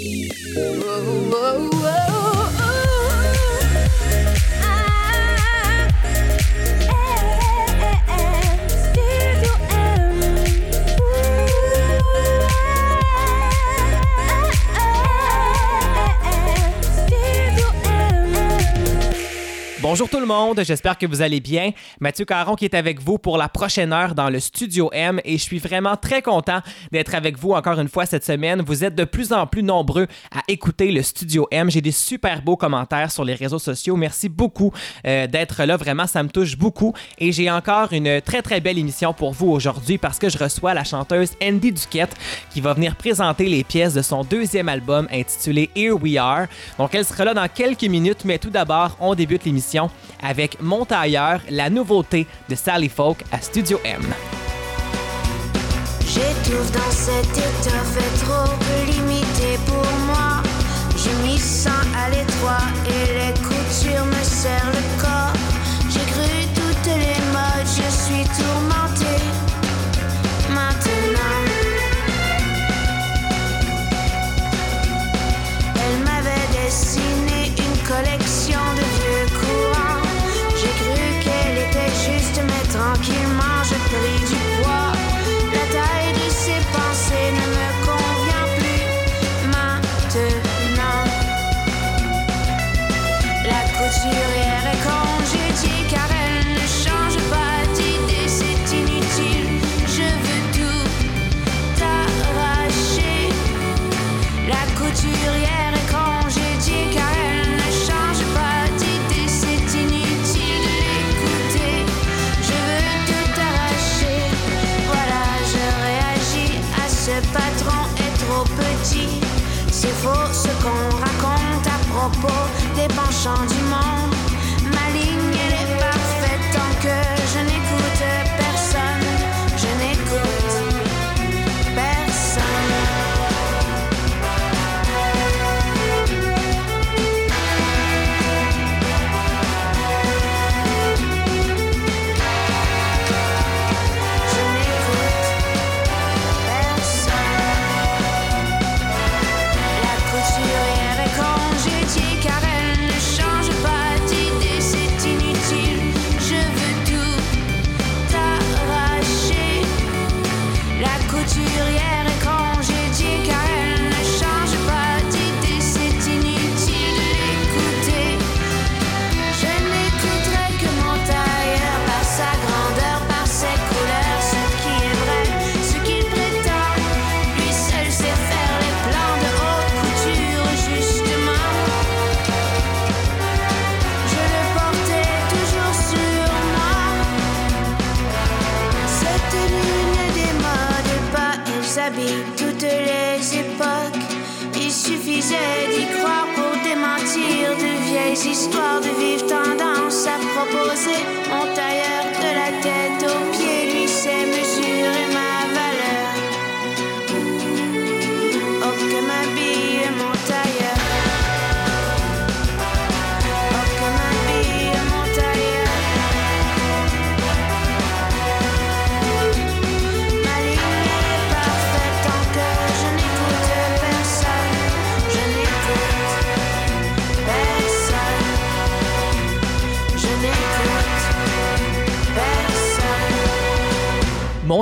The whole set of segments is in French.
Oh. Bonjour tout le monde, j'espère que vous allez bien. Mathieu Caron qui est avec vous pour la prochaine heure dans le Studio M et je suis vraiment très content d'être avec vous encore une fois cette semaine. Vous êtes de plus en plus nombreux à écouter le Studio M. J'ai des super beaux commentaires sur les réseaux sociaux. Merci beaucoup euh, d'être là, vraiment ça me touche beaucoup et j'ai encore une très très belle émission pour vous aujourd'hui parce que je reçois la chanteuse Andy Duquette qui va venir présenter les pièces de son deuxième album intitulé Here We Are. Donc elle sera là dans quelques minutes mais tout d'abord on débute l'émission avec Montailleur, la nouveauté de Sally Folk à Studio M. J'étouffe dans cette étoffe trop limité pour moi. Je m'y sens à l'étroit et les des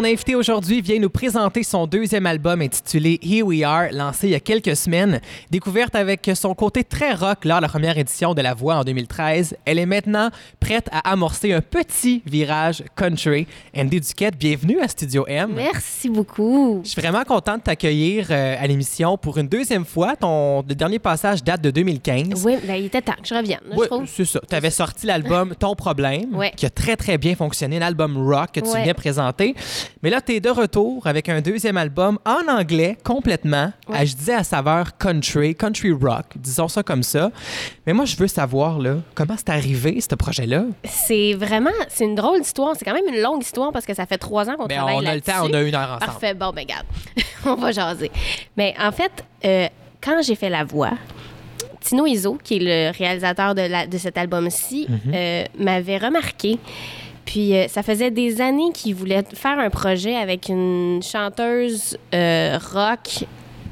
invité aujourd'hui vient nous présenter son deuxième album intitulé Here We Are, lancé il y a quelques semaines. Découverte avec son côté très rock lors de la première édition de La Voix en 2013, elle est maintenant prête à amorcer un petit virage country. Andy Duquette, bienvenue à Studio M. Merci beaucoup. Je suis vraiment content de t'accueillir euh, à l'émission pour une deuxième fois. Ton le dernier passage date de 2015. Oui, ben, il était temps que je revienne, là, trouve. c'est ça. Tu avais sorti l'album Ton Problème, Ouais. qui a très, très bien fonctionné, l'album rock que tu Ouais. viens présenter. Mais là, tu es de retour avec un deuxième album en anglais, complètement, Ouais. à, je disais à saveur country, country rock, disons ça comme ça. Mais moi, je veux savoir, là, comment c'est arrivé, ce projet-là? C'est vraiment, c'est une drôle d'histoire. C'est quand même une longue histoire parce que ça fait trois ans qu'on Ben, travaille on a le là-dessus. temps, on a une heure ensemble. Parfait. Bon, ben, garde. on va jaser. Mais en fait, euh, quand j'ai fait la voix, Tino Iso, qui est le réalisateur de, la- de cet album-ci, Mhm. euh, m'avait remarqué. Puis euh, ça faisait des années qu'il voulait faire un projet avec une chanteuse euh, rock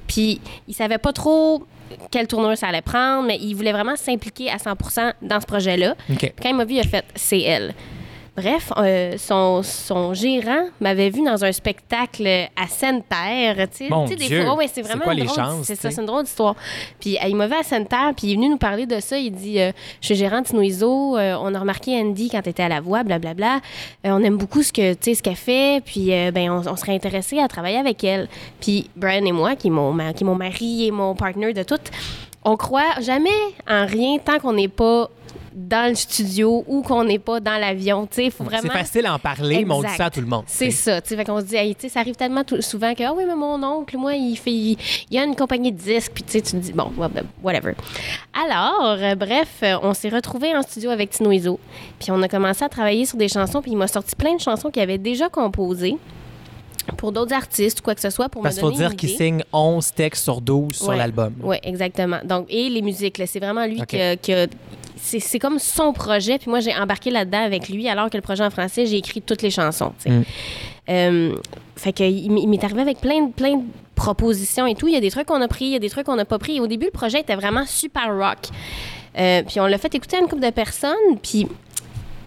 Puis il savait pas trop quelle tournure ça allait prendre, mais il voulait vraiment s'impliquer à 100% dans ce projet-là. Quand il m'a vu, il a fait c'est elle. Bref, euh, son, son gérant m'avait vu dans un spectacle à Sainte-Terre. Tu sais, des ouais, c'est vraiment quoi une drôle- C'est ça, c'est une drôle d'histoire. Puis il m'a vu à Sainte-Terre, puis il est venu nous parler de ça. Il dit euh, Je suis gérant de Tinoiseau, euh, on a remarqué Andy quand tu étais à la voix, blablabla. Euh, on aime beaucoup ce que ce qu'elle fait, puis ben, on, on serait intéressé à travailler avec elle. Puis Brian et moi, qui est mon, qui est mon mari et mon partner de tout, on croit jamais en rien tant qu'on n'est pas dans le studio ou qu'on n'est pas dans l'avion. Tu sais, il faut vraiment. C'est facile à en parler, mais on dit Exact. ça à tout le monde. C'est ça. Tu sais, fait qu'on se dit, hey, tu sais, ça arrive tellement tout- souvent que, ah oui, mais mon oncle, moi, il fait, il, il a une compagnie de disques, puis tu sais, tu te dis, bon, ben, whatever. Alors, euh, bref, euh, on s'est retrouvés en studio avec Tino Iso, puis on a commencé à travailler sur des chansons, puis il m'a sorti plein de chansons qu'il avait déjà composées pour d'autres artistes ou quoi que ce soit pour Parce me qu'il faut donner dire qu'il signe 11 textes sur 12 sur l'album. Oui, exactement. Donc, et les musiques, c'est vraiment lui qui a- qui a- c'est, comme son projet, puis moi, j'ai embarqué là-dedans avec lui, alors que le projet en français, j'ai écrit toutes les chansons. Mm. Euh, fait que il, m'est arrivé avec plein de, plein de propositions et tout. Il y a des trucs qu'on a pris, il y a des trucs qu'on n'a pas pris. Et au début, le projet était vraiment super rock. Euh, puis on l'a fait écouter à une couple de personnes, puis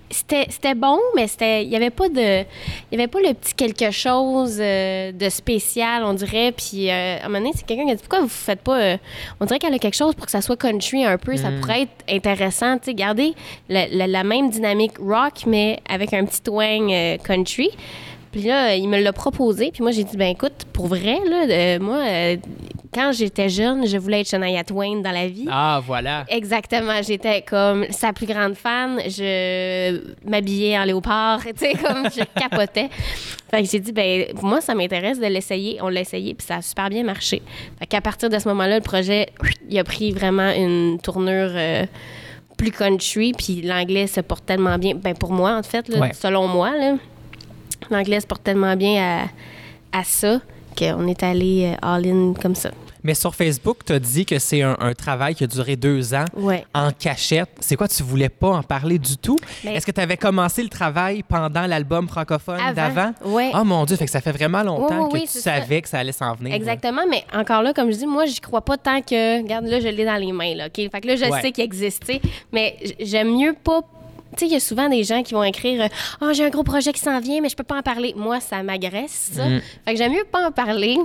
c'était bon, mais c'était il y avait pas de il y avait pas le petit quelque chose euh, de spécial, on dirait. Puis euh, à un moment donné, c'est quelqu'un qui a dit pourquoi vous faites pas euh, on dirait qu'elle a quelque chose pour que ça soit country un peu, ça pourrait être intéressant, tu sais, garder la, la- la même dynamique rock mais avec un petit twang euh, country. Puis là, il me l'a proposé. Puis moi, j'ai dit, ben écoute, pour vrai, là, euh, moi, euh, quand j'étais jeune, je voulais être Shania Twain dans la vie. Ah, voilà. Exactement, j'étais comme sa plus grande fan. Je m'habillais en léopard, tu sais, comme je capotais. Fait que j'ai dit, ben moi, ça m'intéresse de l'essayer. On l'a essayé, puis ça a super bien marché. Fait qu'à partir de ce moment-là, le projet, il a pris vraiment une tournure euh, plus country, puis l'anglais se porte tellement bien, ben pour moi, en fait, là, Ouais. selon moi, là, l'anglais se porte tellement bien à, à ça qu'on est allé euh, all-in comme ça. Mais sur Facebook, tu as dit que c'est un, un travail qui a duré deux ans Ouais. en cachette. C'est quoi, tu voulais pas en parler du tout? Est-ce que tu avais commencé le travail pendant l'album francophone Avant. d'avant? Ouais. Oh mon Dieu, fait que ça fait vraiment longtemps que oui, tu ça. savais que ça allait s'en venir. là. Exactement, mais encore là, comme je dis, moi, j'y crois pas tant que. Regarde, là, je l'ai dans les mains, là, OK? Fait que là, je Ouais. sais qu'il existe, mais j'aime mieux pas. Tu sais, il y a souvent des gens qui vont écrire Ah, j'ai un gros projet qui s'en vient, mais je peux pas en parler. Moi, ça m'agresse, ça. Mm. Fait que j'aime mieux pas en parler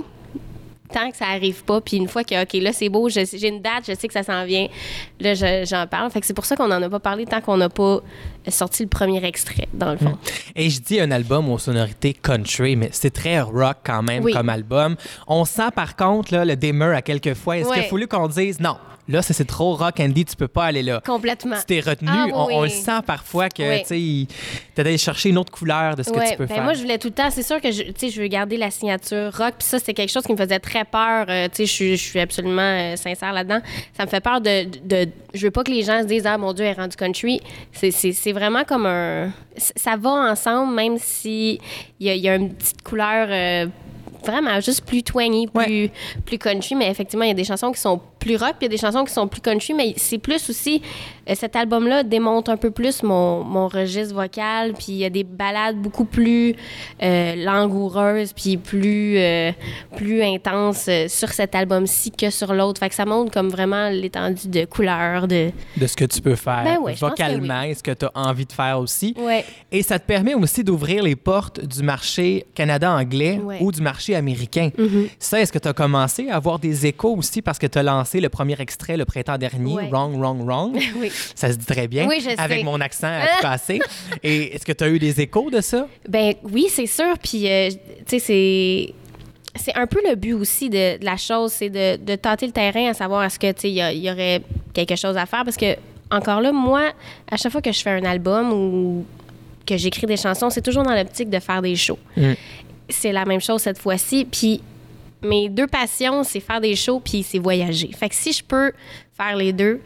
tant que ça arrive pas. Puis une fois que, OK, là, c'est beau, j'ai une date, je sais que ça s'en vient, là, je- j'en parle. Fait que c'est pour ça qu'on en a pas parlé tant qu'on n'a pas sorti le premier extrait, dans le fond. Et je dis un album aux sonorités country, mais c'est très rock quand même Oui. comme album. On sent par contre là, le dimmer à quelques fois. Est-ce Ouais. qu'il a fallu qu'on dise non? Là, ça, c'est trop rock, Andy, tu peux pas aller là? Complètement. Tu t'es retenu. Ah, oui, on, le sent parfois que Oui. tu d'aller chercher une autre couleur de ce que tu peux ben faire. Moi, je voulais tout le temps. C'est sûr que je, tu sais, je veux garder la signature rock. Puis ça, c'était quelque chose qui me faisait très peur. Euh, tu sais, je suis- je suis absolument euh, sincère là-dedans. Ça me fait peur de, de, Je veux pas que les gens se disent Ah, mon Dieu, elle est rendue country. C'est- C'est vraiment comme un. Ça va ensemble, même si il y a, y a une petite couleur. euh, Vraiment, juste plus twangy, plus, plus country. Mais effectivement, il y a des chansons qui sont plus rock, puis il y a des chansons qui sont plus country. Mais c'est plus aussi. Euh, cet album-là démonte un peu plus mon, mon registre vocal. Puis il y a des ballades beaucoup plus euh, langoureuses, puis plus, euh, plus intenses sur cet album-ci que sur l'autre. Fait que ça montre comme vraiment l'étendue de couleurs. De... de ce que tu peux faire Ben ouais, vocalement et ce que tu as envie de faire aussi. Ouais. Et ça te permet aussi d'ouvrir les portes du marché Canada-anglais Ouais. ou du marché américain. Mhm. Ça, est-ce que tu as commencé à avoir des échos aussi parce que tu as lancé le premier extrait le printemps dernier. Wrong, Wrong, Wrong? Oui. Ça se dit très bien. Oui, je Avec sais. mon accent à tout casser. Et est-ce que tu as eu des échos de ça? Ben oui, c'est sûr. Puis, euh, tu sais, c'est. C'est un peu le but aussi de, de la chose, c'est de, de tâter le terrain à savoir est-ce que, tu y, il y aurait quelque chose à faire. Parce que, encore là, moi, à chaque fois que je fais un album ou que j'écris des chansons, c'est toujours dans l'optique de faire des shows. Mm. C'est la même chose cette fois-ci. Puis, mes deux passions, c'est faire des shows puis c'est voyager. Fait que si je peux faire les deux,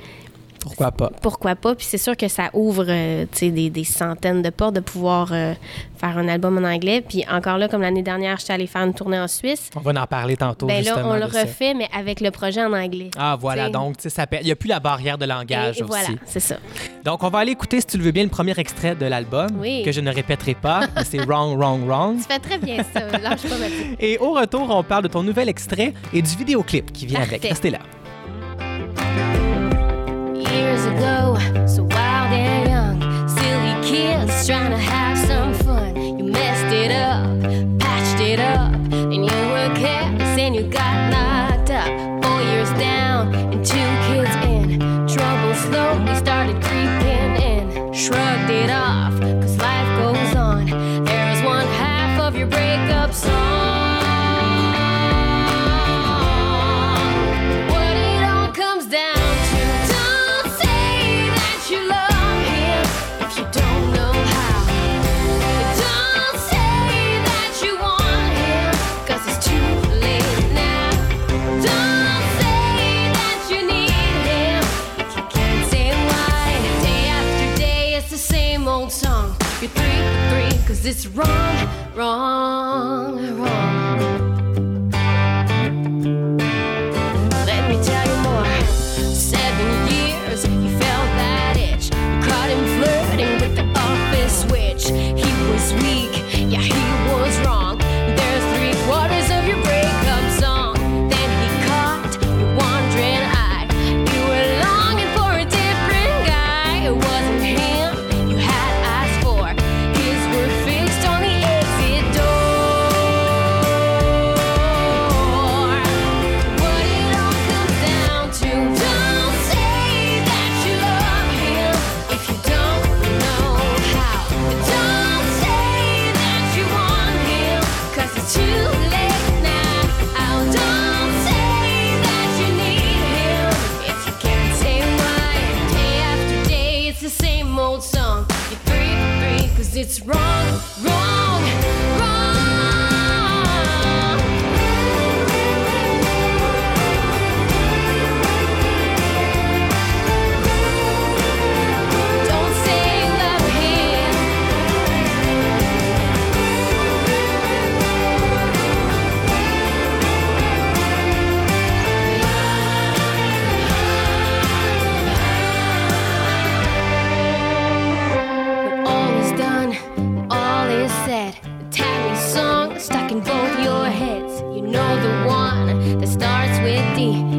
Pourquoi pas? pourquoi pas? Puis c'est sûr que ça ouvre euh, des, des centaines de portes de pouvoir euh, faire un album en anglais. Puis encore là, comme l'année dernière, j'étais allée faire une tournée en Suisse. On va en parler tantôt, Ben là, on le ça. refait, mais avec le projet en anglais. Ah, voilà. T'sais. Donc, ça il n'y a plus la barrière de langage Et aussi. voilà, c'est ça. Donc, on va aller écouter, si tu le veux bien, le premier extrait de l'album, Oui. que je ne répéterai pas, c'est Wrong, Wrong, Wrong. Tu fais très bien ça. Lâche pas ma. Et au retour, on parle de ton nouvel extrait et du vidéoclip qui vient avec. Restez là. Years ago, so wild and young, silly kids trying to have some fun. You messed it up, patched it up, and you were careless and you got knocked up. Four years down and two kids in. Trouble slowly started creeping in. Shrugged it off, cause life goes on. There's one half of your breakup song. Said. Tammy song stuck in both your heads. You know the one that starts with D,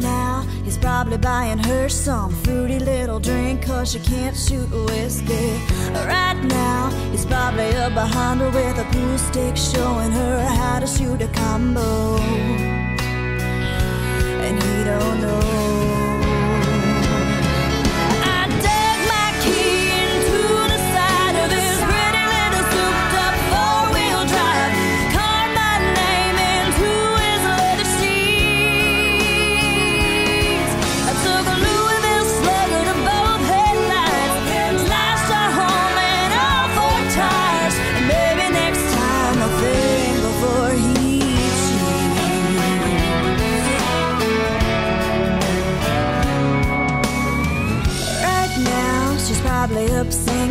now, he's probably buying her some fruity little drink, cause she can't shoot whiskey. Right now, he's probably up behind her with a pool stick, showing her how to shoot a combo. And he don't know.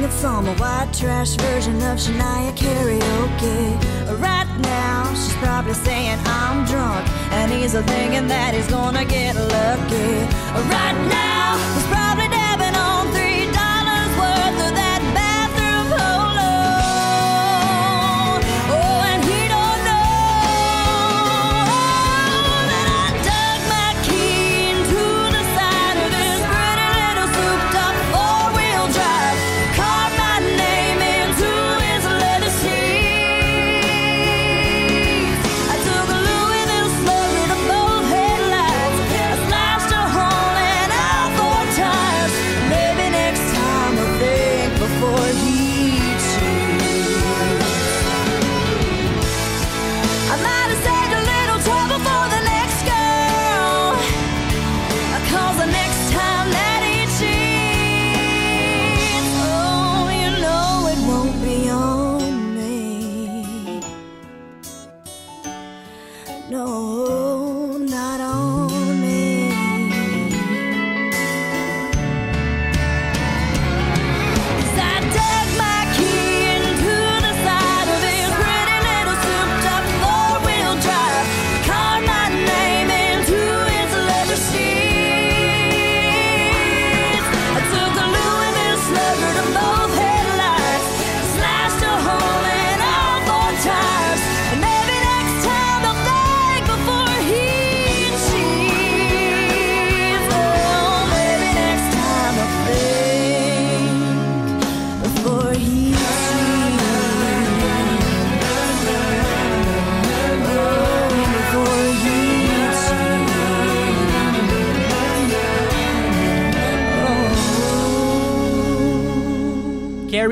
Singing some white trash version of Shania karaoke. Right now, she's probably saying I'm drunk, and he's a thinking that he's gonna get lucky. Right now,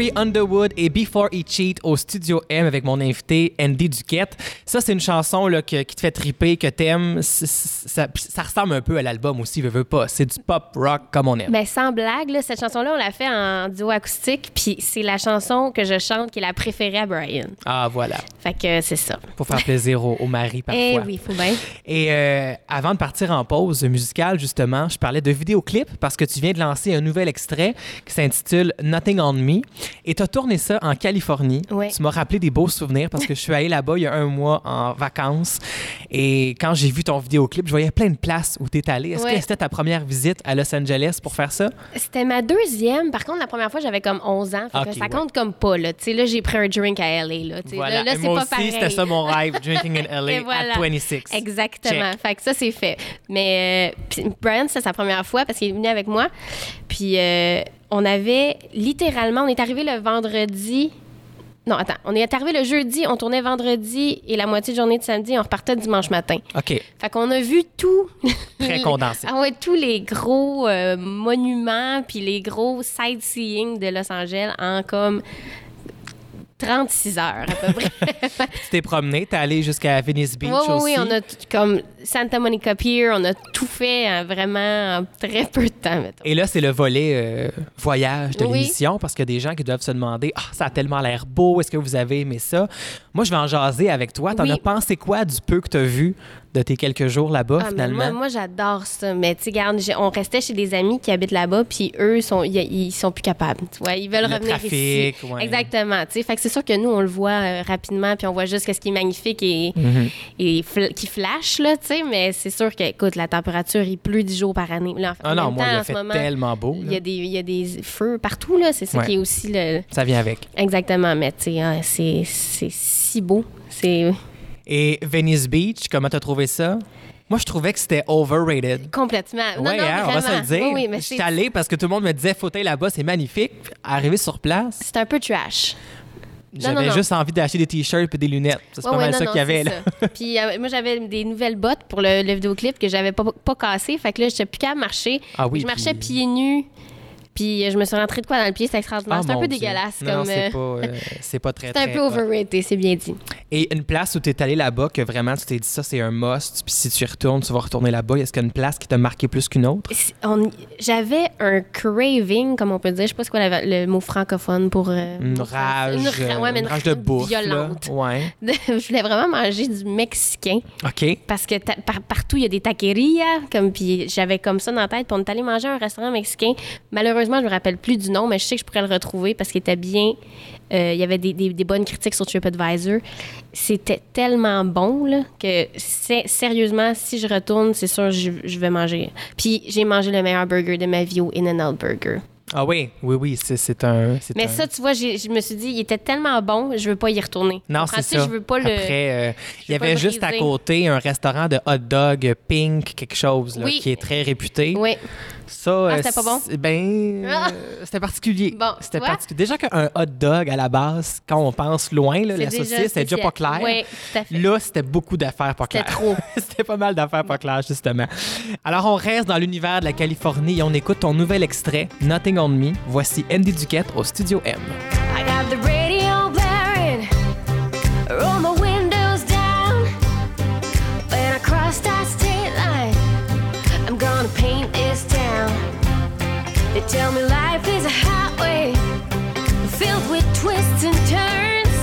Carrie Underwood et Before He Cheat au Studio M avec mon invité Andy Duquette. Ça, c'est une chanson là, que- qui te fait triper, que t'aimes. Ça, ça ressemble un peu à l'album aussi, veux, veux pas. C'est du pop rock comme on aime. Mais sans blague, là, cette chanson-là, on l'a fait en duo acoustique, puis c'est la chanson que je chante qui est la préférée à Brian. Ah, voilà. Fait que c'est ça. Pour faire plaisir au, au mari parfois. Eh oui, faut bien. Et euh, avant de partir en pause musicale, justement, je parlais de vidéoclip parce que tu viens de lancer un nouvel extrait qui s'intitule Nothing on Me. Et tu as tourné ça en Californie. Ouais. Tu m'as rappelé des beaux souvenirs parce que je suis allé là-bas il y a un mois en vacances. Et quand j'ai vu ton vidéoclip, je voyais plein de places où tu es allé. Est-ce Ouais. que c'était ta première visite à Los Angeles pour faire ça? C'était ma deuxième. Par contre, la première fois, j'avais comme 11 ans. Fait que Ok, ça ouais. compte comme pas. Là, là j'ai pris un drink à LA. Là, Voilà. là, là, c'est pas pareil. c'était ça mon rêve, drinking in LA voilà. at 26. Exactement. Check. Fait que ça, c'est fait. Mais euh, Brian, c'est sa première fois parce qu'il est venu avec moi. Puis euh, on avait littéralement, on est arrivé le vendredi. Non, attends, on est arrivé le jeudi, on tournait vendredi et la moitié de journée de samedi, on repartait dimanche matin. OK. Fait qu'on a vu tout. Très condensé. Ah ouais, tous les gros euh, monuments puis les gros sightseeing de Los Angeles en comme 36 heures à peu près. Tu t'es promené, t'es allé jusqu'à Venice Beach Oui, aussi? oui, on a comme Santa Monica Pier, on a tout fait en vraiment en très peu de temps, mettons. Et là, c'est le volet euh, voyage de Oui. l'émission parce qu'il y a des gens qui doivent se demander Ah, ça a tellement l'air beau, est-ce que vous avez aimé ça Moi, je vais en jaser avec toi. T'en Oui. as pensé quoi du peu que tu as vu de tes quelques jours là-bas, Ah, finalement moi, moi, j'adore ça. Mais tu sais, on restait chez des amis qui habitent là-bas, puis eux, sont, ils, sont plus capables. Tu vois, ils veulent Le revenir trafic, ici. ouais. Exactement. Tu sais, fait que c'est sûr que nous, on le voit euh, rapidement, puis on voit juste ce qui est magnifique et, Mhm. et fl- qui flash, là, tu sais. Mais c'est sûr que, écoute, la température, il pleut 10 jours par année. Là, en Ah même non, moi, temps, il a fait moment, tellement beau. Il y, a des, il y a des feux partout, là. C'est ça Ouais. qui est aussi le. Ça vient avec. Exactement. Mais tu sais, hein, c'est si beau. C'est Et Venice Beach, comment t'as trouvé ça? Moi, je trouvais que c'était overrated. complètement. Non, Ouais, non, hein, on va se le dire. Oui, oui, mais je suis c'est allé parce que tout le monde me disait fauteuil là-bas, c'est magnifique. Arrivé sur place, c'est un peu trash. j'avais juste envie d'acheter des t-shirts et des lunettes. C'est Ouais, pas ouais, mal non, ça qu'il y avait c'est là. Puis euh, moi, j'avais des nouvelles bottes pour le, le vidéoclip que j'avais pas, pas cassées. Fait que là, j'étais plus de marcher. Ah oui, je marchais pieds nus. Puis euh, je me suis rentrée de quoi dans le pied. C'était extraordinaire. Ah, c'est un peu Dieu. dégueulasse. Non, comme, c'est euh, pas, euh, c'est pas très c'est un peu overrated, c'est bien dit. Et une place où tu es allé là-bas, que vraiment tu t'es dit ça, c'est un must, puis si tu y retournes, tu vas retourner là-bas. Est-ce qu'il y a une place qui t'a marqué plus qu'une autre? J'avais un craving, comme on peut dire. Je sais pas c'est quoi le mot francophone pour. euh, Une rage. Une, ra- ouais, mais une une rage de bouffe. là. violente. Ouais. je voulais vraiment manger du mexicain. OK. Parce que par- partout, il y a des taquerias. Comme, puis j'avais comme ça dans la tête. Puis on est allé manger à un restaurant mexicain. Malheureusement, malheureusement, je me rappelle plus du nom, mais je sais que je pourrais le retrouver parce qu'il était bien. Euh, il y avait des, des- des bonnes critiques sur TripAdvisor. C'était tellement bon là, que sérieusement, si je retourne, c'est sûr, je, je vais manger. Puis j'ai mangé le meilleur burger de ma vie au In-N-Out Burger. Ah oui, oui, oui, c'est un. Mais un- ça, tu vois, je me suis dit, il était tellement bon, je veux pas y retourner. Non, c'est ça. Je veux pas le. Après, euh, il y avait juste à côté un restaurant de hot dog pink, quelque chose, là, Oui. qui est très réputé. Oui. Ça, euh, c'était pas bon? c'est- Ben, Ah! euh, c'était particulier. Bon, c'était particulier. Déjà qu'un hot dog à la base, quand on pense loin, là, la saucisse, c'était déjà pas clair. Oui, tout à fait. Là, c'était beaucoup d'affaires pas C'était claires. trop. c'était pas mal d'affaires pas claires, justement. Alors, on reste dans l'univers de la Californie et on écoute ton nouvel extrait, Nothing on Me. Voici Andy Duquette au Studio M. I got the They tell me life is a highway filled with twists and turns.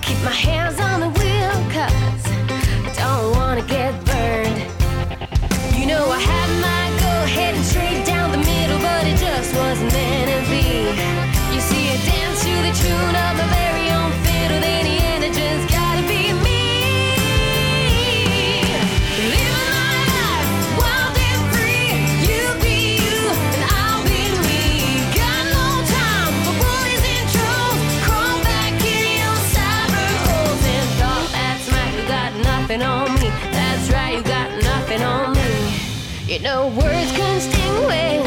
Keep my hands on the wheel, cause I don't wanna get burned. You know I had my go heading straight down the middle, but it just wasn't meant to be. You see, I dance to the tune of my very No words can sting away.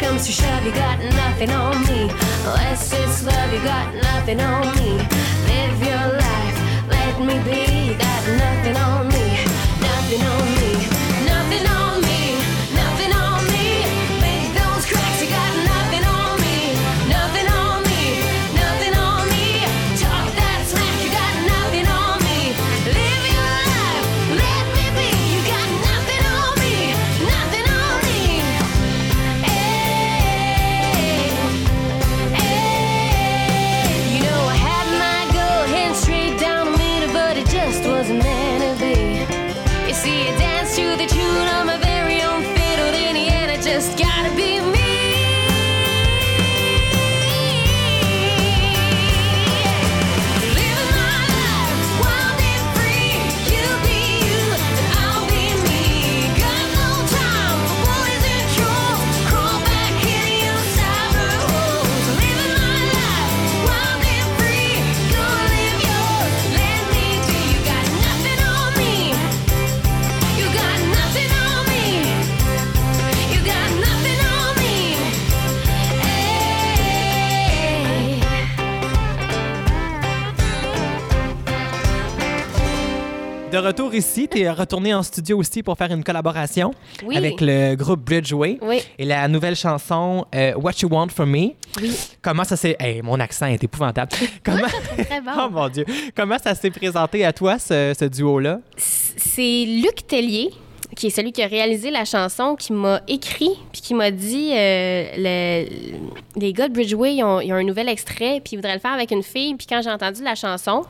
Comes to shove, you got nothing on me. Unless it's love, you got nothing on me. Live your life, let me be. You got nothing on me, nothing on me, nothing on me, ici, tu es retourné en studio aussi pour faire une collaboration Oui. avec le groupe Bridgeway Oui. et la nouvelle chanson euh, What You Want From Me. Oui. Comment ça s'est... Hey, mon accent est épouvantable. Comment... Très bon. oh mon Dieu. Comment ça s'est présenté à toi, ce, ce duo-là? C'est Luc Tellier, qui est celui qui a réalisé la chanson, qui m'a écrit, puis qui m'a dit euh, le- les gars de Bridgeway, ils ont, ils ont un nouvel extrait, puis ils voudraient le faire avec une fille. Puis quand j'ai entendu la chanson,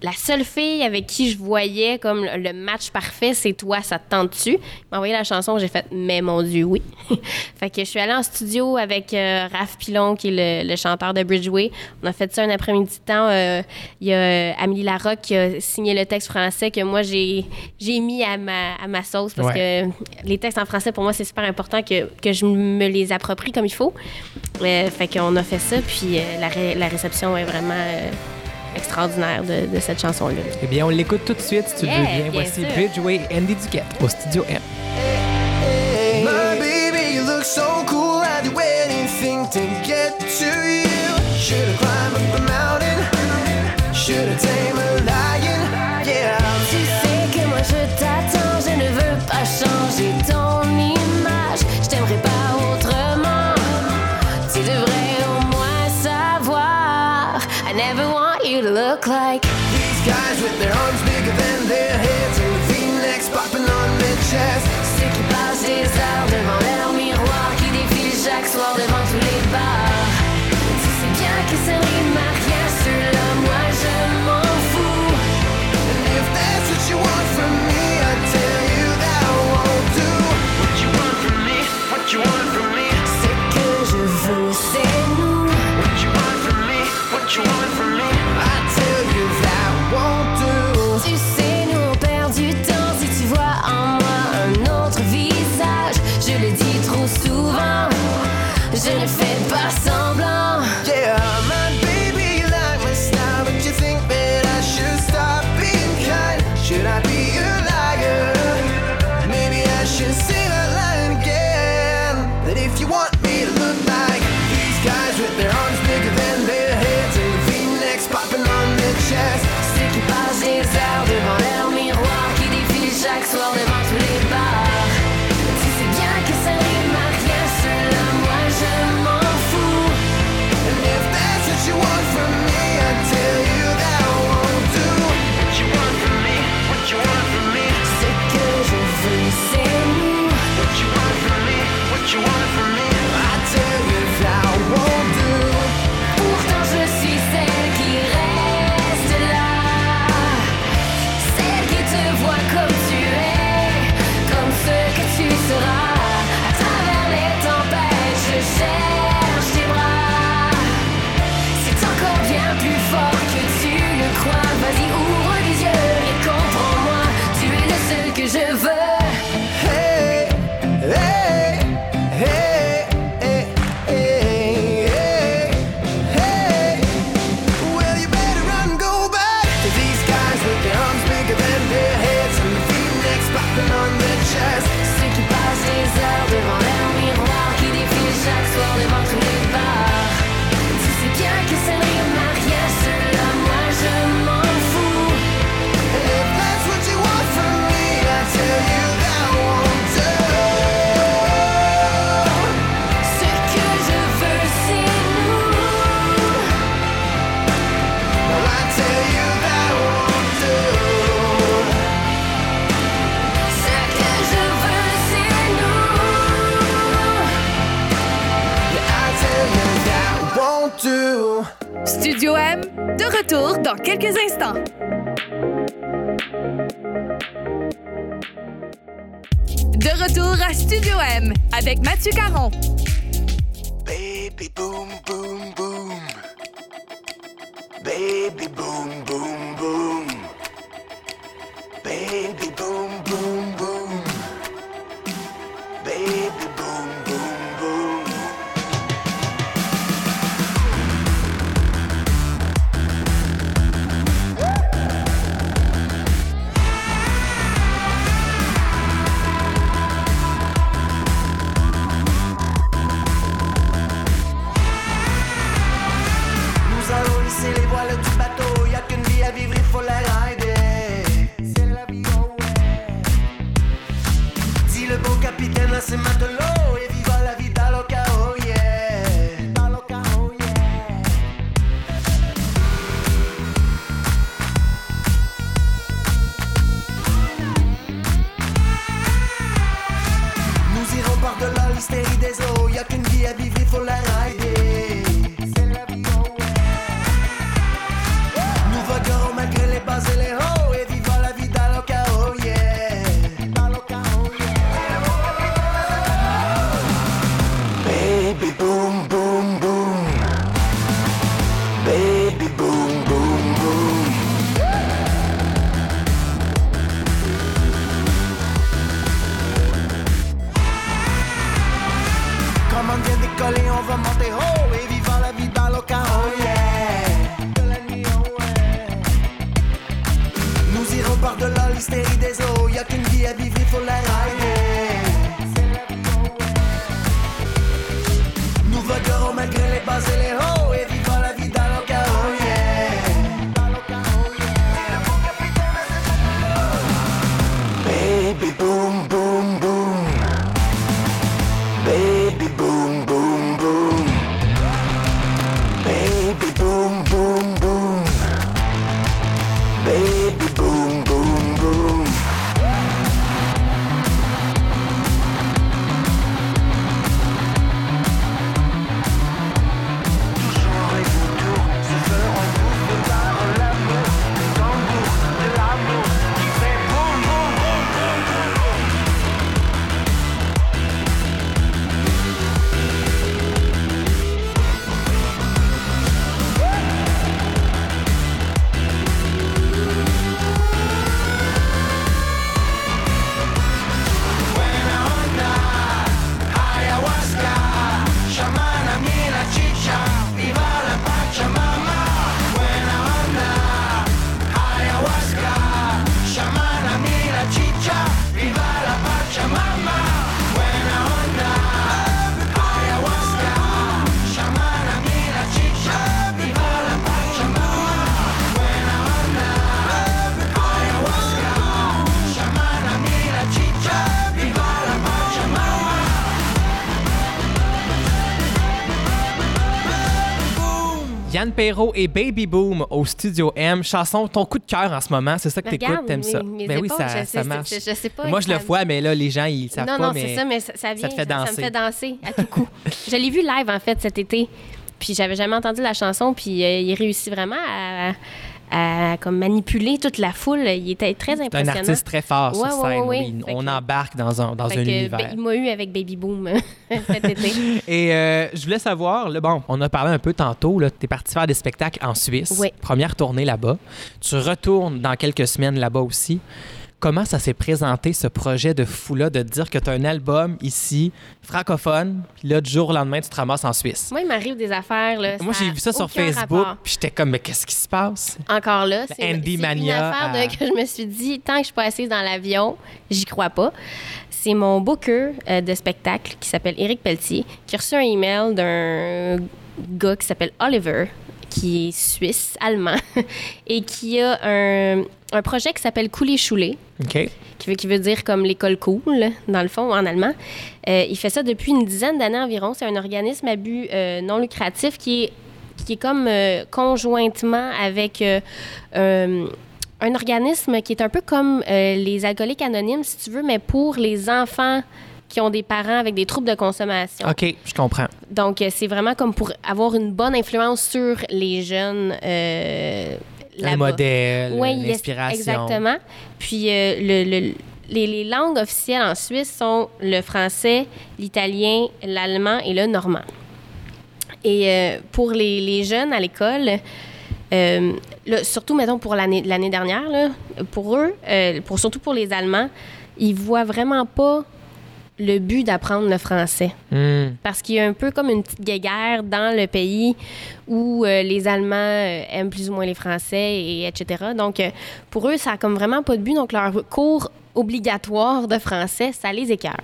la seule fille avec qui je voyais comme le, match parfait, c'est toi, ça te tente-tu? Il m'a envoyé la chanson, j'ai fait, mais mon Dieu, oui. fait que je suis allée en studio avec euh, Raph Pilon, qui est le, le chanteur de Bridgeway. On a fait ça un après-midi de temps. Euh, Il y a euh, Amélie Larocque qui a signé le texte français que moi, j'ai j'ai mis à ma, à ma sauce parce que les textes en français, pour moi, c'est super important que, que je me les approprie comme il faut. Euh, fait qu'on a fait ça, puis la, ré- la réception est vraiment extraordinaire de, de cette chanson-là. Eh bien, on l'écoute tout de suite si tu yeah, veux bien. bien Voici sûr. Bridgeway Andy Duquette au Studio M. Hey. My baby, you look so cool. I do anything to get to you. Should have climbed up a mountain. Should have tamed a lion. Chicago. Baby boom, boom, boom. Baby boom, boom, boom. Baby. Perrault et Baby Boom au Studio M. Chanson, ton coup de cœur en ce moment, c'est ça que Mais t'écoutes, t'aimes ça. mes ben oui, ça, ça marche. je- je sais pas, Moi, je le ça- vois, mais là, les gens, ils savent non, pas, non, mais c'est ça, mais ça, ça vient, te fait ça, ça danser. me fait danser à tout coup. je l'ai vu live, en fait, cet été. Puis j'avais jamais entendu la chanson, puis euh, il réussit vraiment à, à, comme manipuler toute la foule. Il était très c'est un impressionnant. artiste très fort Ouais, sur scène. ouais, oui. ouais. On que- embarque dans un, dans Fait un que, univers. ben, il m'a eu avec Baby Boom cet été. Et euh, je voulais savoir, là, bon, on a parlé un peu tantôt, tu es parti faire des spectacles en Suisse. Oui. Première tournée là-bas. Tu retournes dans quelques semaines là-bas aussi. Comment ça s'est présenté, ce projet de fou-là, de dire que tu as un album ici, francophone, puis là, du jour au lendemain, tu te ramasses en Suisse? Moi, il m'arrive des affaires. Là, Moi, j'ai vu ça sur Facebook, puis j'étais comme, mais qu'est-ce qui se passe? Encore là, c'est Mania une affaire de- à- que je me suis dit, tant que je suis pas assise dans l'avion, j'y crois pas. C'est mon booker euh, de spectacle qui s'appelle Éric Pelletier, qui a reçu un email d'un gars qui s'appelle Oliver, qui est suisse, allemand, et qui a un, un projet qui s'appelle Couler Chouler OK. qui veut, qui veut dire comme l'école cool, dans le fond, en allemand. Euh, il fait ça depuis une dizaine d'années environ. C'est un organisme à but euh, non lucratif qui est, qui est comme euh, conjointement avec un organisme qui est un peu comme les alcooliques anonymes, si tu veux, mais pour les enfants qui ont des parents avec des troubles de consommation. OK, je comprends. Donc, c'est vraiment comme pour avoir une bonne influence sur les jeunes. Le là-bas. modèle, Oui, yes, l'inspiration. exactement. Puis euh, le- le- les, les langues officielles en Suisse sont le français, l'italien, l'allemand et le normand. Et euh, pour les, les jeunes à l'école, euh, là, surtout, mettons, pour l'année l'année dernière, là, pour eux, euh, pour, surtout pour les Allemands, ils voient vraiment pas le but d'apprendre le français Hmm. parce qu'il y a un peu comme une petite guéguerre dans le pays où euh, les Allemands euh, aiment plus ou moins les Français, et etc. Donc, euh, pour eux, ça a comme vraiment pas de but. Donc, leur cours obligatoire de français, ça les écœure.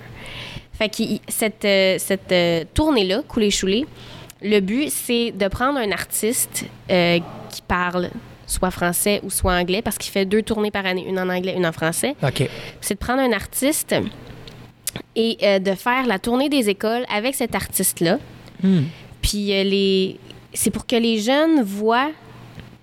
Fait que cette, cette tournée-là, Couler Chouler, le but, c'est de prendre un artiste qui parle soit français ou soit anglais, parce qu'il fait deux tournées par année, une en anglais, une en français OK. c'est de prendre un artiste et euh, de faire la tournée des écoles avec cet artiste-là. Hmm. Puis euh, les... c'est pour que les jeunes voient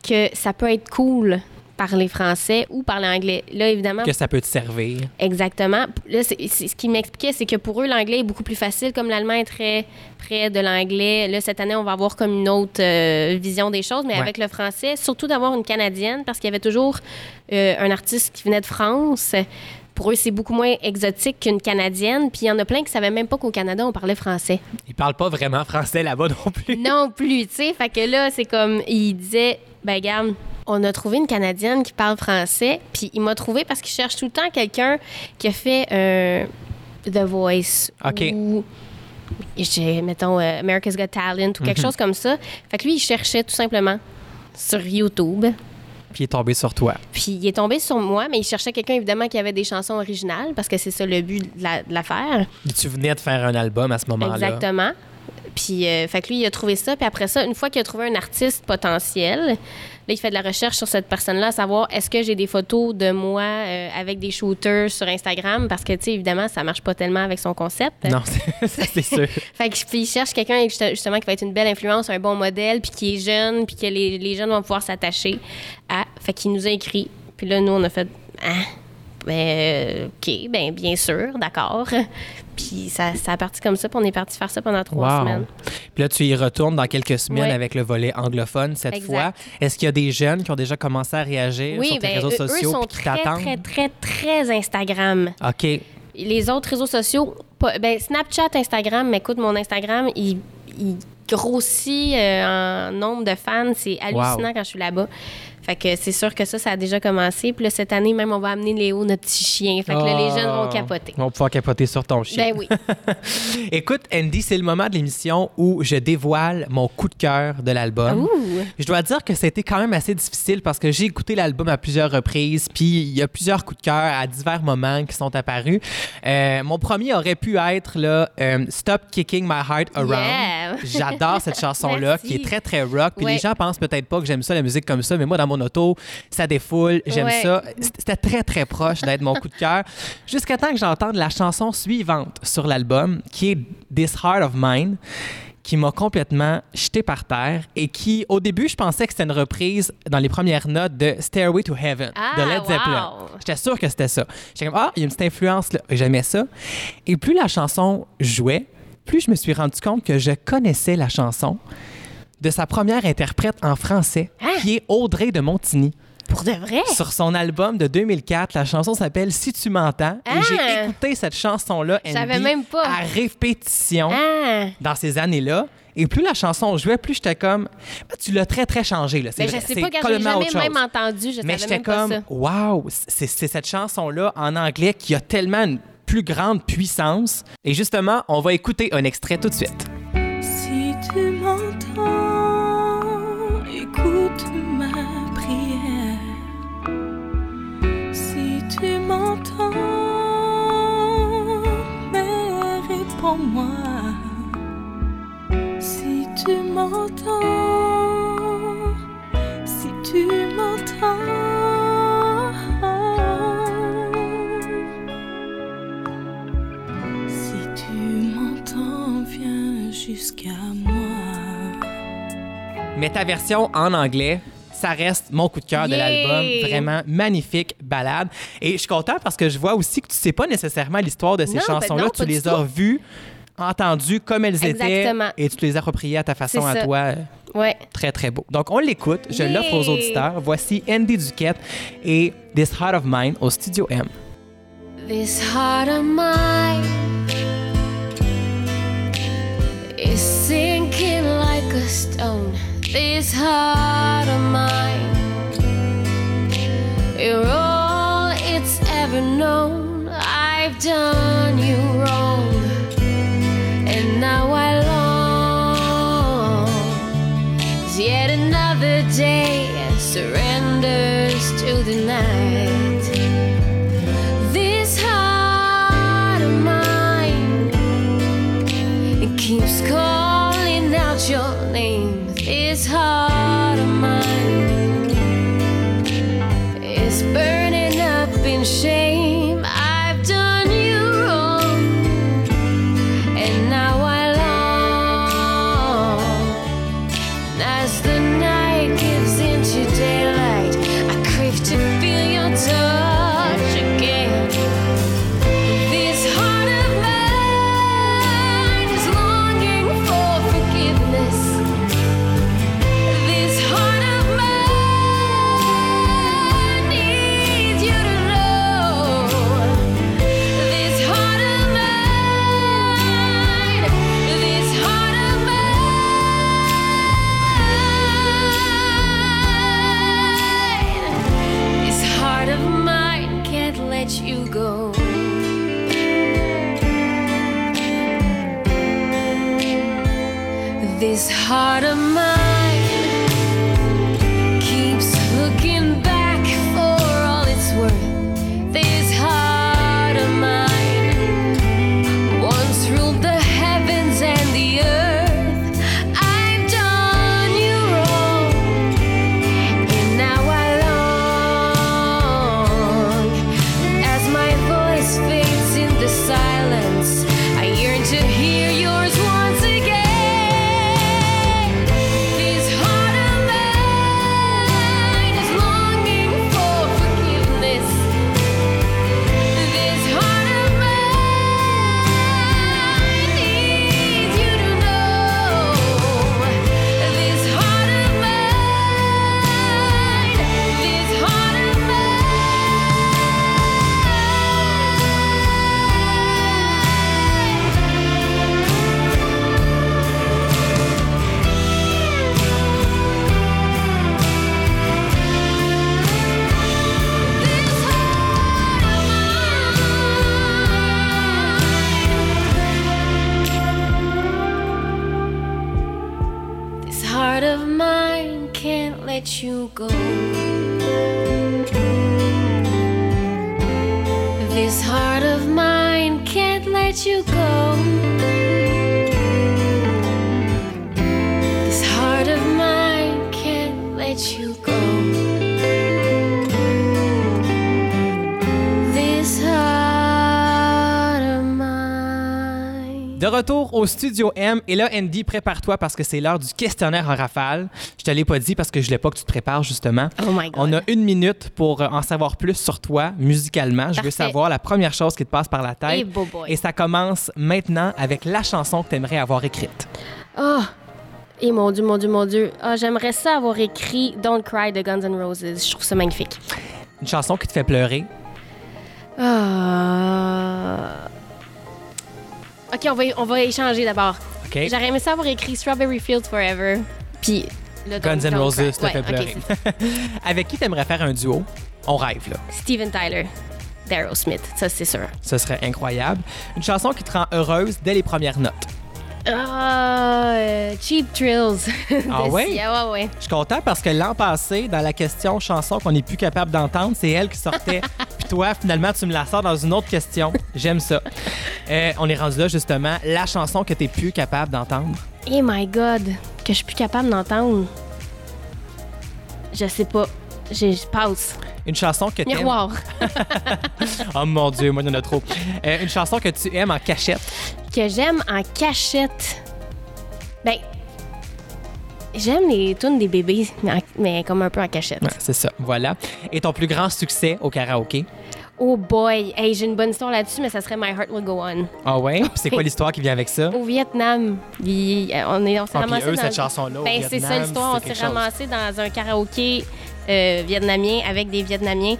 que ça peut être cool parler français ou parler anglais. Là, évidemment, Que ça peut te servir. exactement. Là, ce qu'il m'expliquait, c'est que pour eux, l'anglais est beaucoup plus facile, comme l'allemand est très près de l'anglais. Là, cette année, on va avoir comme une autre euh, vision des choses, mais Ouais. avec le français, surtout d'avoir une Canadienne, parce qu'il y avait toujours euh, un artiste qui venait de France. Pour eux, c'est beaucoup moins exotique qu'une Canadienne. Puis il y en a plein qui savaient même pas qu'au Canada, on parlait français. Ils parlent pas vraiment français là-bas non plus. non plus, tu sais. Fait que là, c'est comme, il disait, ben regarde, on a trouvé une Canadienne qui parle français, puis il m'a trouvé parce qu'il cherche tout le temps quelqu'un qui a fait euh, The Voice OK. ou j'ai, mettons, euh, America's Got Talent ou quelque chose comme ça. Fait que lui, il cherchait tout simplement sur YouTube. Puis il est tombé sur toi. Puis il est tombé sur moi, mais il cherchait quelqu'un évidemment qui avait des chansons originales parce que c'est ça le but de la- de l'affaire. Tu venais de faire un album à ce moment-là. Exactement. Puis, euh, fait que lui, il a trouvé ça. Puis après ça, une fois qu'il a trouvé un artiste potentiel, là, il fait de la recherche sur cette personne-là, à savoir est-ce que j'ai des photos de moi euh, avec des shooters sur Instagram? Parce que, tu sais, évidemment, ça marche pas tellement avec son concept. Non, c'est- ça c'est sûr. Fait que, puis il cherche quelqu'un juste- justement qui va être une belle influence, un bon modèle, puis qui est jeune, puis que les, les jeunes vont pouvoir s'attacher à. Fait qu'il nous a écrit. Puis là, nous, on a fait Ah, ben, euh, OK, ben, bien sûr, d'accord. Puis ça, ça a parti comme ça, puis on est parti faire ça pendant trois Wow. semaines. Puis là, tu y retournes dans quelques semaines avec le volet anglophone cette Exact. fois. Est-ce qu'il y a des jeunes qui ont déjà commencé à réagir Oui, sur tes ben, réseaux eux, eux sociaux sont qui très, t'attendent? très, très, très Instagram. OK. Les autres réseaux sociaux, pas- ben, Snapchat, Instagram, mais écoute, mon Instagram, il, il grossit euh, en nombre de fans. C'est hallucinant Wow. quand je suis là-bas. Fait que c'est sûr que ça, ça a déjà commencé. Puis là, cette année, même, on va amener Léo, notre petit chien. Fait que là, les jeunes vont Ah. capoter. Ils vont pouvoir capoter sur ton chien. Ben oui. Écoute, Andy, c'est le moment de l'émission où je dévoile mon coup de cœur de l'album. Je dois dire que c'était quand même assez difficile parce que j'ai écouté l'album à plusieurs reprises, puis il y a plusieurs coups de cœur à divers moments qui sont apparus. Euh, mon premier aurait pu être là, euh, Stop Kicking My Heart Around. Yeah. J'adore cette chanson-là qui est très, très rock. Puis Ouais. les gens pensent peut-être pas que j'aime ça, la musique comme ça, mais moi, dans mon auto, ça défoule, j'aime Ouais. ça. C'était très, très proche d'être mon coup de cœur. Jusqu'à temps que j'entende la chanson suivante sur l'album, qui est This Heart of Mine qui m'a complètement jeté par terre et qui, au début, je pensais que c'était une reprise dans les premières notes de Stairway to Heaven Ah, de Led Zeppelin. wow. J'étais sûr que c'était ça. J'étais comme, ah, il y a une petite influence là. J'aimais ça. Et plus la chanson jouait, plus je me suis rendu compte que je connaissais la chanson de sa première interprète en français, Hein? qui est Audrey de Montigny. Pour de vrai? Sur son album de 2004, la chanson s'appelle Si tu m'entends. Et j'ai Ah! écouté cette chanson-là, même pas. à répétition Ah! dans ces années-là. Et plus la chanson jouait, plus j'étais comme. Ben, tu l'as très, très changé. Là. C'est Mais Ben, je sais pas, quand j'ai jamais même entendu, je Mais j'étais comme, waouh, c'est c'est cette chanson-là en anglais qui a tellement une plus grande puissance. Et justement, on va écouter un extrait tout de suite. Si tu m'entends, réponds-moi. Si tu m'entends, si tu m'entends. Si tu m'entends, viens jusqu'à moi. Mais ta version en anglais, ça reste mon coup de cœur de l'album. Vraiment magnifique balade. Et je suis content parce que je vois aussi que tu sais pas nécessairement l'histoire de ces Non, ben chansons-là. non, tu les as vues, entendues comme elles Exactement. étaient et tu les as appropriées à ta façon à toi. Ouais. Très, très beau. Donc, on l'écoute. Je Yeah! l'offre aux auditeurs. Voici Andy Duquette et This Heart of Mine au Studio M. This heart of mine is sinking like a stone. This heart of mine, you're all it's ever known. I've done you wrong, and now I long. As yet another day surrenders to the night. This heart of mine is burning up in shame. Retour au Studio M. Et là, Andy, prépare-toi parce que c'est l'heure du questionnaire en rafale. Je te l'ai pas dit parce que je voulais pas que tu te prépares, justement. Oh my God. On a une minute pour euh, en savoir plus sur toi, musicalement. Je veux savoir la première chose qui te passe par la tête. Eh, beau boy. Et ça commence maintenant avec la chanson que tu aimerais avoir écrite. Oh! Et mon Dieu, mon Dieu, mon Dieu. Ah, J'aimerais ça avoir écrit Don't Cry de Guns N' Roses. Je trouve ça magnifique. Une chanson qui te fait pleurer. Ah. OK, on va, on va échanger d'abord. OK? J'aurais aimé ça avoir écrit Strawberry Fields Forever. Puis le Guns N' Roses te Ouais, fait pleurer. ça. avec qui t'aimerais faire un duo? On rêve, là. Steven Tyler, d'Aerosmith. Ça, c'est sûr. Ce serait incroyable. Une chanson qui te rend heureuse dès les premières notes. Ah, euh, Cheap Thrills. Ah de ouais? Sia. Ouais, ouais. Je suis content parce que l'an passé, dans la question chanson qu'on n'est plus capable d'entendre, c'est elle qui sortait. Puis toi, finalement, tu me la sors dans une autre question. J'aime ça. Euh, on est rendu là, justement. La chanson que tu plus capable d'entendre. Oh my God, que je suis plus capable d'entendre. Je sais pas. Je, je passe. Une chanson que tu Miroir. Oh mon Dieu, moi, il y en a trop. Euh, une chanson que tu aimes en cachette. que j'aime en cachette. Ben, j'aime les tunes des bébés, mais, comme un peu en cachette. Ouais, c'est ça. Voilà. Et ton plus grand succès au karaoké? Oh boy, hey, j'ai une bonne histoire là-dessus, mais ça serait My Heart Will Go On. Ah ouais? Puis c'est quoi l'histoire qui vient avec ça? Au Vietnam, il- euh, on est, on s'est Ah, ramassé eux, dans cette chanson-là, Ben, c'est ça l'histoire. On s'est ramassé dans un karaoké euh, vietnamien avec des Vietnamiens.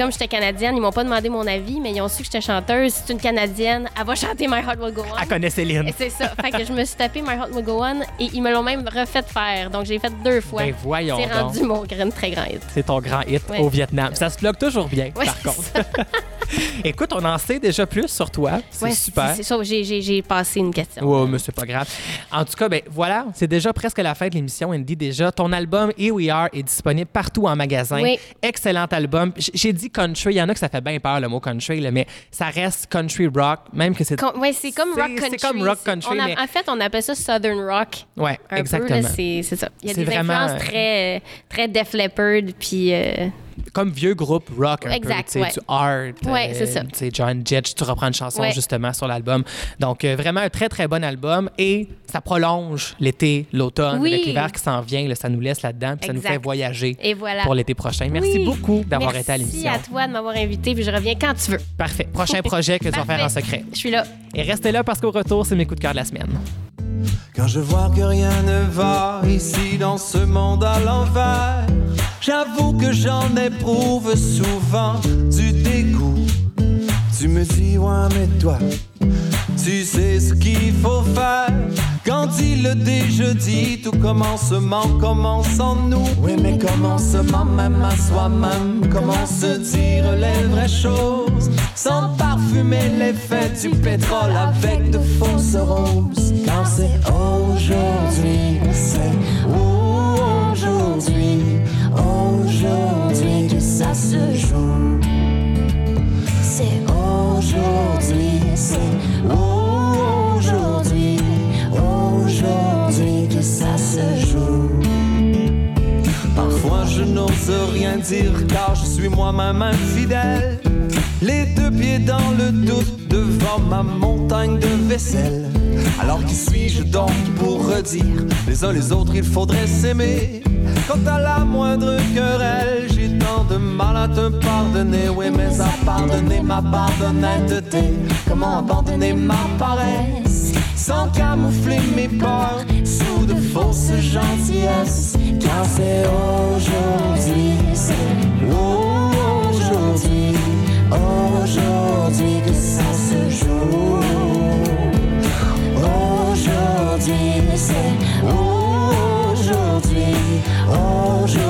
Comme j'étais canadienne, ils m'ont pas demandé mon avis, mais ils ont su que j'étais chanteuse. C'est une canadienne, elle va chanter My Heart Will Go On. Elle connaît Céline. C'est ça. fait que je me suis tapé My Heart Will Go On et ils me l'ont même refait faire. Donc j'ai fait deux fois. Ben voyons C'est rendu mon grain très grand hit. C'est ton grand hit Ouais. au Vietnam. Ça se bloque toujours bien, Ouais, par contre. Écoute, on en sait déjà plus sur toi. C'est Ouais, super. C'est ça. J'ai, passé une question. Ouais, mais c'est pas grave. En tout cas, ben voilà, c'est déjà presque la fin de l'émission, Andy. Déjà, ton album Here We Are est disponible partout en magasin. Oui. Excellent album. J'ai dit country. Il y en a que ça fait bien peur le mot country, là, mais ça reste country rock, même que c'est. Com- ouais, c'est comme rock country. c'est comme rock country, On a- mais- En fait, on appelle ça Southern rock. Ouais, Un exactement. c'est, ça. Il y a des vraiment, influences euh, très, euh, très Def Leppard, puis... euh, Comme vieux groupe rock un Exact, peu, ouais. du art. Ouais, c'est ça. Tu sais, John Jett, tu reprends une chanson Ouais. justement sur l'album. Donc, euh, vraiment un très, très bon album et ça prolonge l'été, l'automne, Oui. avec l'hiver qui s'en vient. là, ça nous laisse là-dedans puis ça nous fait voyager Et voilà. pour l'été prochain. Merci Oui. beaucoup d'avoir été à Merci l'émission. à toi de m'avoir invité, puis je reviens quand tu veux. Parfait. Prochain projet que tu vas faire en secret. Je suis là. Et restez là parce qu'au retour, c'est mes coups de cœur de la semaine. Quand je vois que rien ne va ici dans ce monde à l'envers, j'avoue que j'en éprouve souvent du dégoût. Tu me dis, ouais, mais toi, tu sais ce qu'il faut faire. Quand il le dit, je dis, tout commencement commence en nous. Oui, mais commencement même à soi-même, comment se dire les vraies choses? Sans parfumer l'effet du pétrole avec de fausses roses. Quand c'est aujourd'hui, c'est ça se joue. C'est aujourd'hui, c'est aujourd'hui, aujourd'hui que ça se joue. Parfois je n'ose rien dire car je suis moi-même infidèle. Les deux pieds dans le doute devant ma montagne de vaisselle. Alors qui suis-je donc pour redire? Les uns les autres il faudrait s'aimer. Quant à la moindre querelle, j'ai tant de mal à te pardonner. Oui, mais à pardonner ma part d'honnêteté. Comment abandonner ma paresse? Sans camoufler mes peurs sous de fausses gentillesses? Car c'est aujourd'hui, aujourd'hui que ça se joue. Aujourd'hui, c'est aujourd'hui, aujourd'hui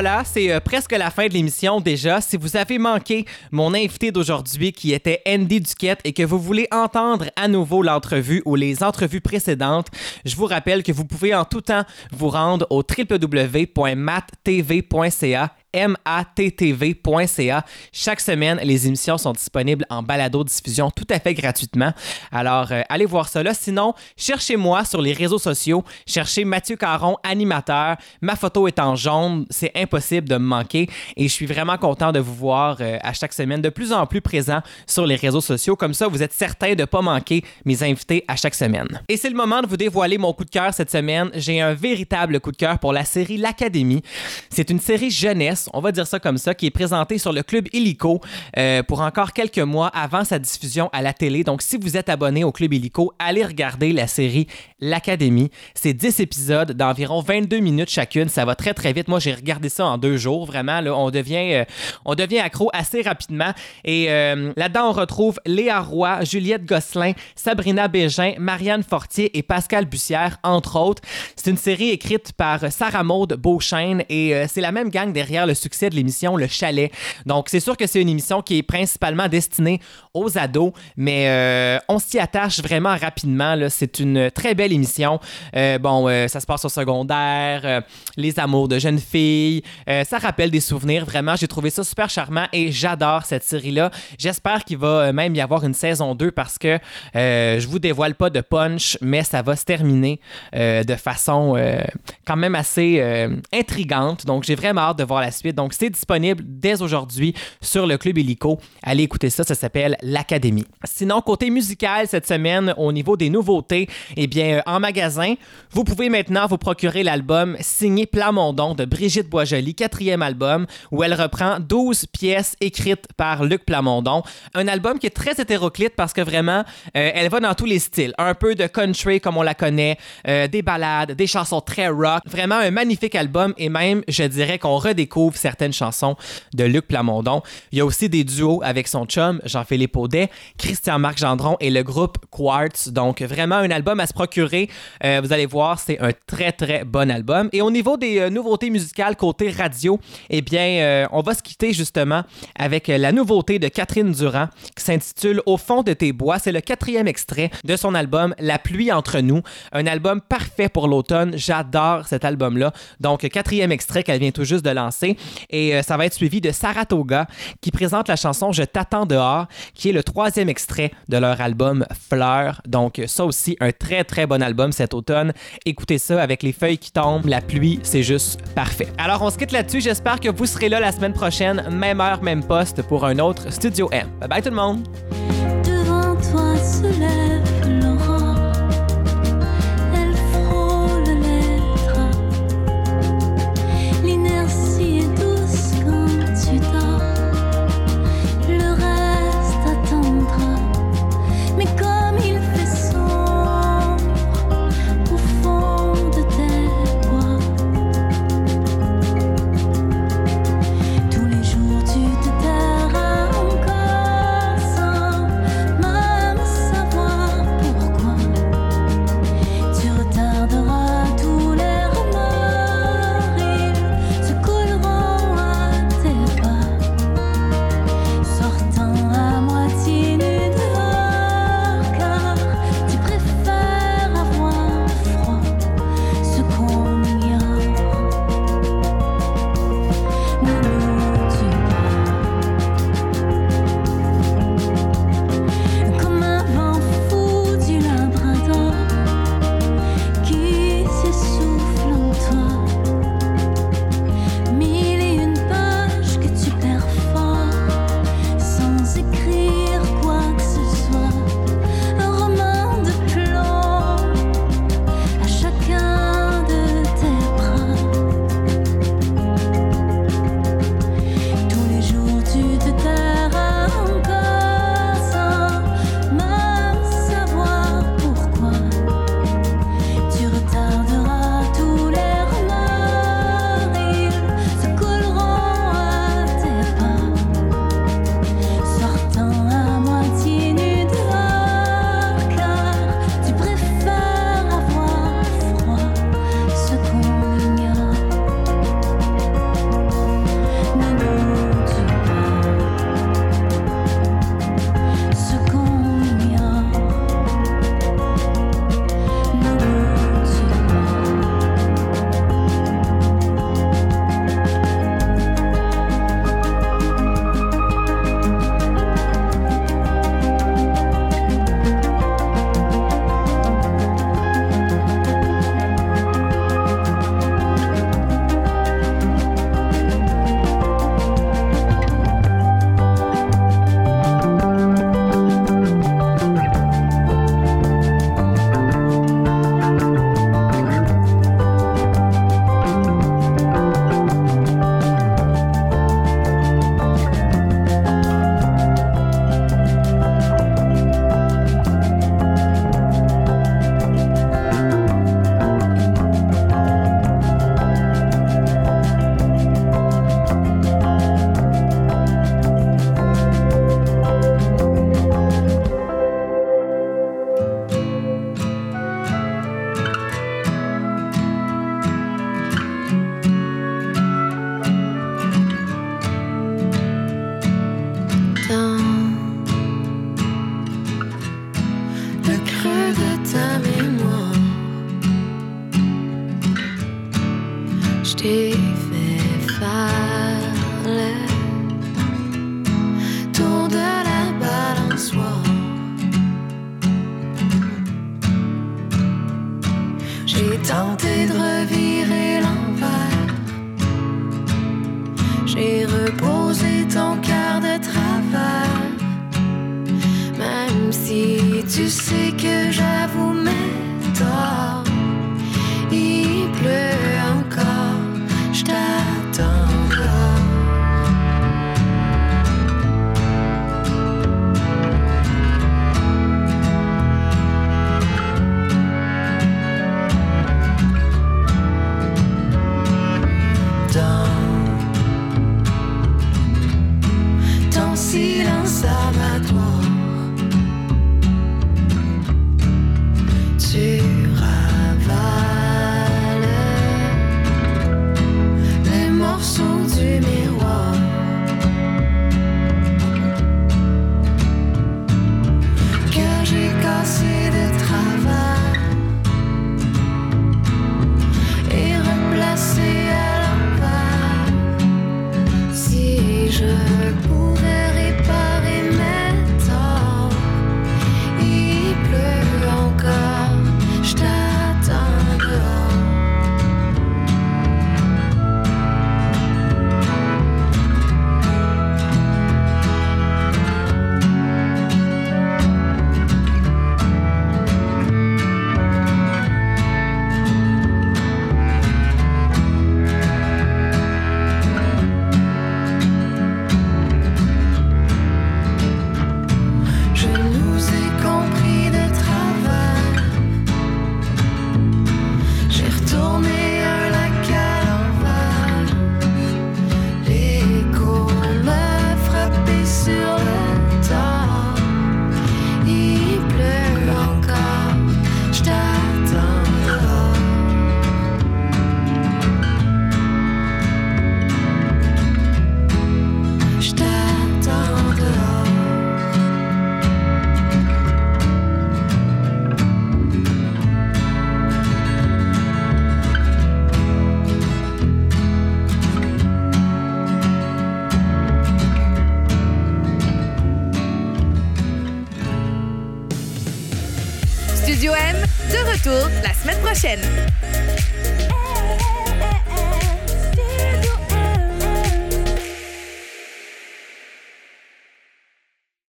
Et c'est euh, presque la fin de l'émission déjà. Si vous avez manqué mon invité d'aujourd'hui qui était Andy Duquette et que vous voulez entendre à nouveau l'entrevue ou les entrevues précédentes, je vous rappelle que vous pouvez en tout temps vous rendre au www.mattv.ca mattv.ca. Chaque semaine, les émissions sont disponibles en balado-diffusion tout à fait gratuitement. Alors, euh, allez voir là. Sinon, cherchez-moi sur les réseaux sociaux. Cherchez Mathieu Caron, animateur. Ma photo est en jaune. C'est impossible de me manquer. Et je suis vraiment content de vous voir euh, à chaque semaine de plus en plus présent sur les réseaux sociaux. Comme ça, vous êtes certain de ne pas manquer mes invités à chaque semaine. Et c'est le moment de vous dévoiler mon coup de cœur cette semaine. J'ai un véritable coup de cœur pour la série L'Académie. C'est une série jeunesse on va dire ça comme ça, qui est présenté sur le Club Illico euh, pour encore quelques mois avant sa diffusion à la télé. Donc, si vous êtes abonné au Club Illico, allez regarder la série L'Académie. C'est 10 épisodes d'environ 22 minutes chacune. Ça va très, très vite. Moi, j'ai regardé ça en deux jours. Vraiment, là, on, devient, euh, on devient accro assez rapidement. Et euh, là-dedans, on retrouve Léa Roy, Juliette Gosselin, Sabrina Bégin, Marianne Fortier et Pascal Bussière, entre autres. C'est une série écrite par Sarah Maude Beauchesne et c'est la même gang derrière le succès de l'émission Le Chalet. Donc, c'est sûr que c'est une émission qui est principalement destinée aux ados, mais euh, on s'y attache vraiment rapidement. C'est une très belle émission. Euh, bon, euh, ça se passe au secondaire, euh, les amours de jeunes filles. Euh, ça rappelle des souvenirs, vraiment. J'ai trouvé ça super charmant et j'adore cette série-là. J'espère qu'il va euh, même y avoir une saison 2 parce que euh, je vous dévoile pas de punch, mais ça va se terminer euh, de façon quand même assez intrigante. Donc, j'ai vraiment hâte de voir la suite. Donc, c'est disponible dès aujourd'hui sur le Club Illico. Allez écouter ça, ça s'appelle L'Académie. Sinon, côté musical, cette semaine, au niveau des nouveautés, eh bien, en magasin, vous pouvez maintenant vous procurer l'album signé Plamondon de Brigitte Boisjoli, quatrième album, où elle reprend 12 pièces écrites par Luc Plamondon. Un album qui est très hétéroclite parce que vraiment, euh, elle va dans tous les styles. Un peu de country comme on la connaît, euh, des ballades, des chansons très rock. Vraiment un magnifique album et même, je dirais qu'on redécouvre certaines chansons de Luc Plamondon. Il y a aussi des duos avec son chum, Jean-Philippe Audet, Christian-Marc Gendron et le groupe Quartz. Donc, vraiment un album à se procurer. Euh, vous allez voir, c'est un très, très bon album. Et au niveau des nouveautés musicales côté radio, eh bien, euh, on va se quitter justement avec euh, la nouveauté de Catherine Durand qui s'intitule Au fond de tes bois. C'est le quatrième extrait de son album La pluie entre nous. Un album parfait pour l'automne. J'adore cet album-là. Donc, quatrième extrait qu'elle vient tout juste de lancer. Et euh, ça va être suivi de Saratoga qui présente la chanson Je t'attends dehors, qui est le troisième extrait de leur album Fleurs. Donc, ça aussi, un très, très bon album cet automne. Écoutez ça avec les feuilles qui tombent, la pluie, c'est juste parfait. Alors, on se quitte là-dessus. J'espère que vous serez là la semaine prochaine, même heure, même poste, pour un autre Studio M. Bye bye tout le monde! Devant toi